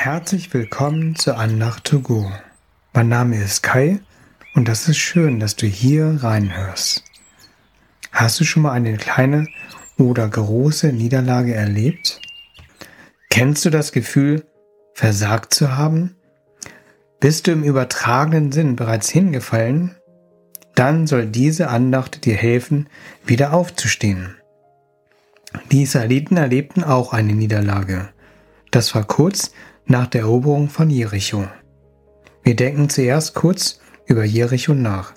Herzlich willkommen zur Andacht to go. Mein Name ist Kai und das ist schön, dass du hier reinhörst. Hast du schon mal eine kleine oder große Niederlage erlebt? Kennst du das Gefühl, versagt zu haben? Bist du im übertragenen Sinn bereits hingefallen? Dann soll diese Andacht dir helfen, wieder aufzustehen. Die Israeliten erlebten auch eine Niederlage. Das war kurz nach der Eroberung von Jericho. Wir denken zuerst kurz über Jericho nach.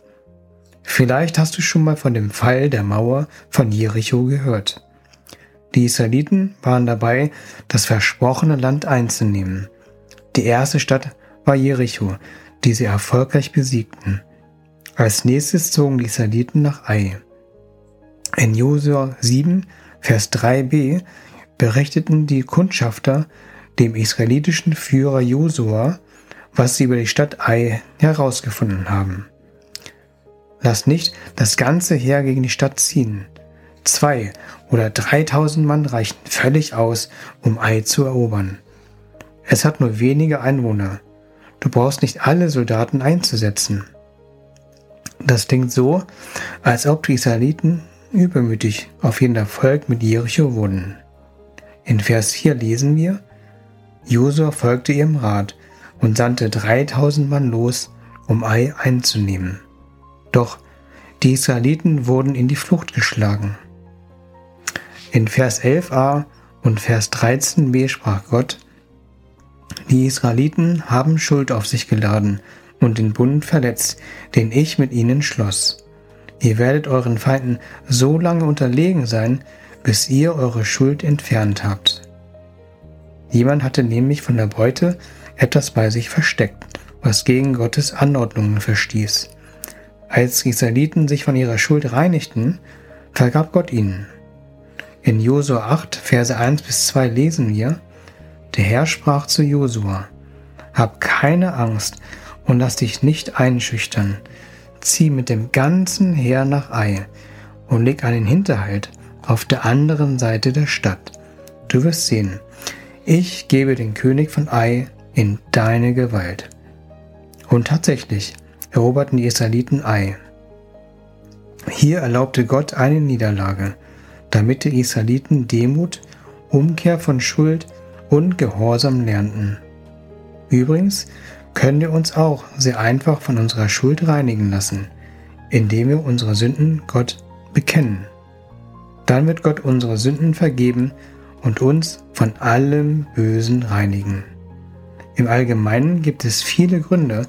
Vielleicht hast du schon mal von dem Fall der Mauer von Jericho gehört. Die Israeliten waren dabei, das versprochene Land einzunehmen. Die erste Stadt war Jericho, die sie erfolgreich besiegten. Als nächstes zogen die Israeliten nach Ai. In Josua 7, Vers 3b berichteten die Kundschafter dem israelitischen Führer Josua, was sie über die Stadt Ai herausgefunden haben. Lass nicht das ganze Heer gegen die Stadt ziehen. Zwei oder dreitausend Mann reichen völlig aus, um Ai zu erobern. Es hat nur wenige Einwohner. Du brauchst nicht alle Soldaten einzusetzen. Das klingt so, als ob die Israeliten übermütig auf jeden Erfolg mit Jericho wurden. In Vers 4 lesen wir, Josua folgte ihrem Rat und sandte 3000 Mann los, um Ai einzunehmen. Doch die Israeliten wurden in die Flucht geschlagen. In Vers 11a und Vers 13b sprach Gott, die Israeliten haben Schuld auf sich geladen und den Bund verletzt, den ich mit ihnen schloss. Ihr werdet euren Feinden so lange unterlegen sein, bis ihr eure Schuld entfernt habt. Jemand hatte nämlich von der Beute etwas bei sich versteckt, was gegen Gottes Anordnungen verstieß. Als die Israeliten sich von ihrer Schuld reinigten, vergab Gott ihnen. In Josua 8, Verse 1 bis 2 lesen wir, der Herr sprach zu Josua, Hab keine Angst und lass dich nicht einschüchtern. Zieh mit dem ganzen Heer nach Ai und leg einen Hinterhalt auf der anderen Seite der Stadt. Du wirst sehen, ich gebe den König von Ai in deine Gewalt. Und tatsächlich eroberten die Israeliten Ai. Hier erlaubte Gott eine Niederlage, damit die Israeliten Demut, Umkehr von Schuld und Gehorsam lernten. Übrigens können wir uns auch sehr einfach von unserer Schuld reinigen lassen, indem wir unsere Sünden Gott bekennen. Dann wird Gott unsere Sünden vergeben und uns von allem Bösen reinigen. Im Allgemeinen gibt es viele Gründe,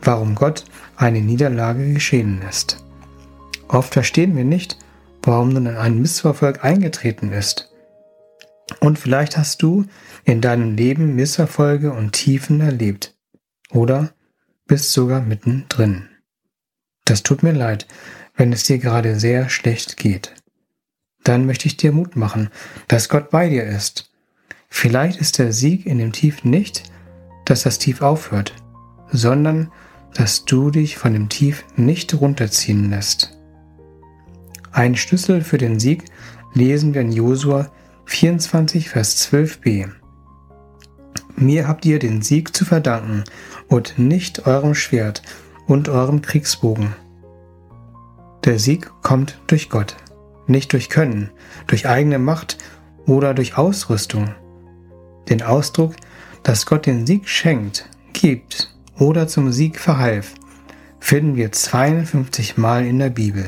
warum Gott eine Niederlage geschehen lässt. Oft verstehen wir nicht, warum nun ein Missverfolg eingetreten ist. Und vielleicht hast du in deinem Leben Misserfolge und Tiefen erlebt. Oder bist sogar mittendrin. Das tut mir leid, wenn es dir gerade sehr schlecht geht dann möchte ich dir Mut machen, dass Gott bei dir ist. Vielleicht ist der Sieg in dem Tief nicht, dass das Tief aufhört, sondern dass du dich von dem Tief nicht runterziehen lässt. Ein Schlüssel für den Sieg lesen wir in Josua 24, Vers 12b. Mir habt ihr den Sieg zu verdanken und nicht eurem Schwert und eurem Kriegsbogen. Der Sieg kommt durch Gott nicht durch Können, durch eigene Macht oder durch Ausrüstung. Den Ausdruck, dass Gott den Sieg schenkt, gibt oder zum Sieg verhalf, finden wir 52 Mal in der Bibel.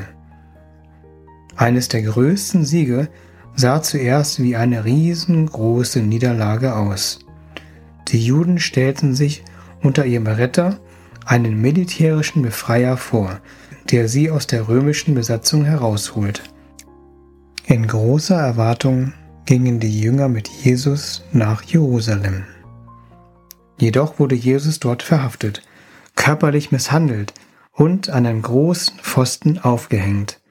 Eines der größten Siege sah zuerst wie eine riesengroße Niederlage aus. Die Juden stellten sich unter ihrem Retter einen militärischen Befreier vor, der sie aus der römischen Besatzung herausholt. In großer Erwartung gingen die Jünger mit Jesus nach Jerusalem. Jedoch wurde Jesus dort verhaftet, körperlich misshandelt und an einem großen Pfosten aufgehängt.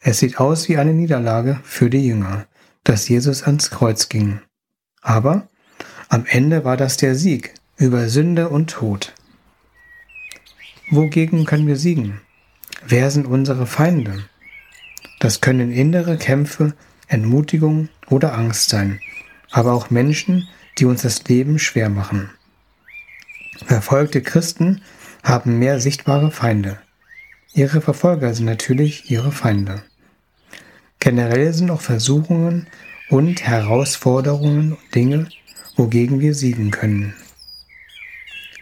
Es sieht aus wie eine Niederlage für die Jünger, dass Jesus ans Kreuz ging. Aber am Ende war das der Sieg über Sünde und Tod. Wogegen können wir siegen? Wer sind unsere Feinde? Das können innere Kämpfe, Entmutigung oder Angst sein, aber auch Menschen, die uns das Leben schwer machen. Verfolgte Christen haben mehr sichtbare Feinde. Ihre Verfolger sind natürlich ihre Feinde. Generell sind auch Versuchungen und Herausforderungen Dinge, wogegen wir siegen können.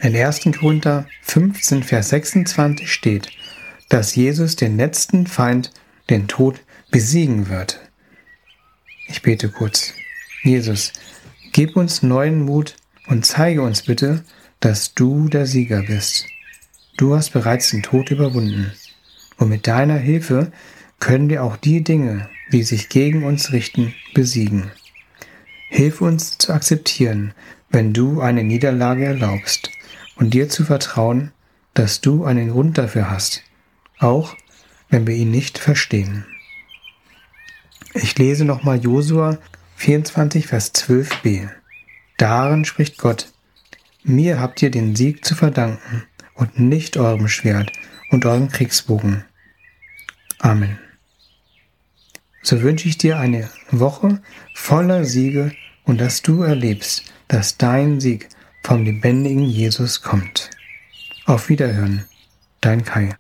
In 1. Korinther 15, Vers 26 steht, dass Jesus den letzten Feind, den Tod, besiegen wird. Ich bete kurz. Jesus, gib uns neuen Mut und zeige uns bitte, dass du der Sieger bist. Du hast bereits den Tod überwunden. Und mit deiner Hilfe können wir auch die Dinge, die sich gegen uns richten, besiegen. Hilf uns zu akzeptieren, wenn du eine Niederlage erlaubst und dir zu vertrauen, dass du einen Grund dafür hast, auch wenn wir ihn nicht verstehen. Ich lese nochmal Josua 24, Vers 12b. Darin spricht Gott, mir habt ihr den Sieg zu verdanken und nicht eurem Schwert und eurem Kriegsbogen. Amen. So wünsche ich dir eine Woche voller Siege und dass du erlebst, dass dein Sieg vom lebendigen Jesus kommt. Auf Wiederhören, dein Kai.